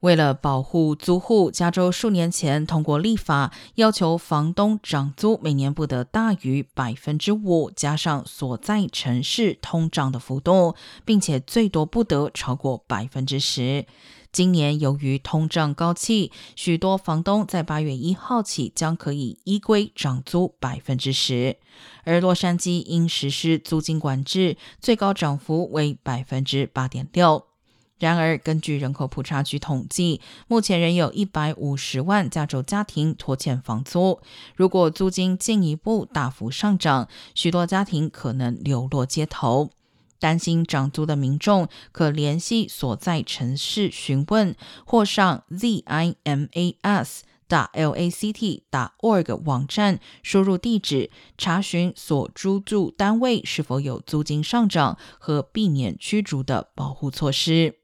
为了保护租户，加州数年前通过立法，要求房东涨租每年不得大于百分之五，加上所在城市通胀的幅度，并且最多不得超过百分之十。今年由于通胀高企，许多房东在八月一号起将可以依规涨租百分之十，而洛杉矶因实施租金管制，最高涨幅为百分之八点六。然而，根据人口普查局统计，目前仍有一百五十万加州家庭拖欠房租。如果租金进一步大幅上涨，许多家庭可能流落街头。担心涨租的民众可联系所在城市询问，或上 zimas 打 lact 打 org 网站，输入地址，查询所租住单位是否有租金上涨和避免驱逐的保护措施。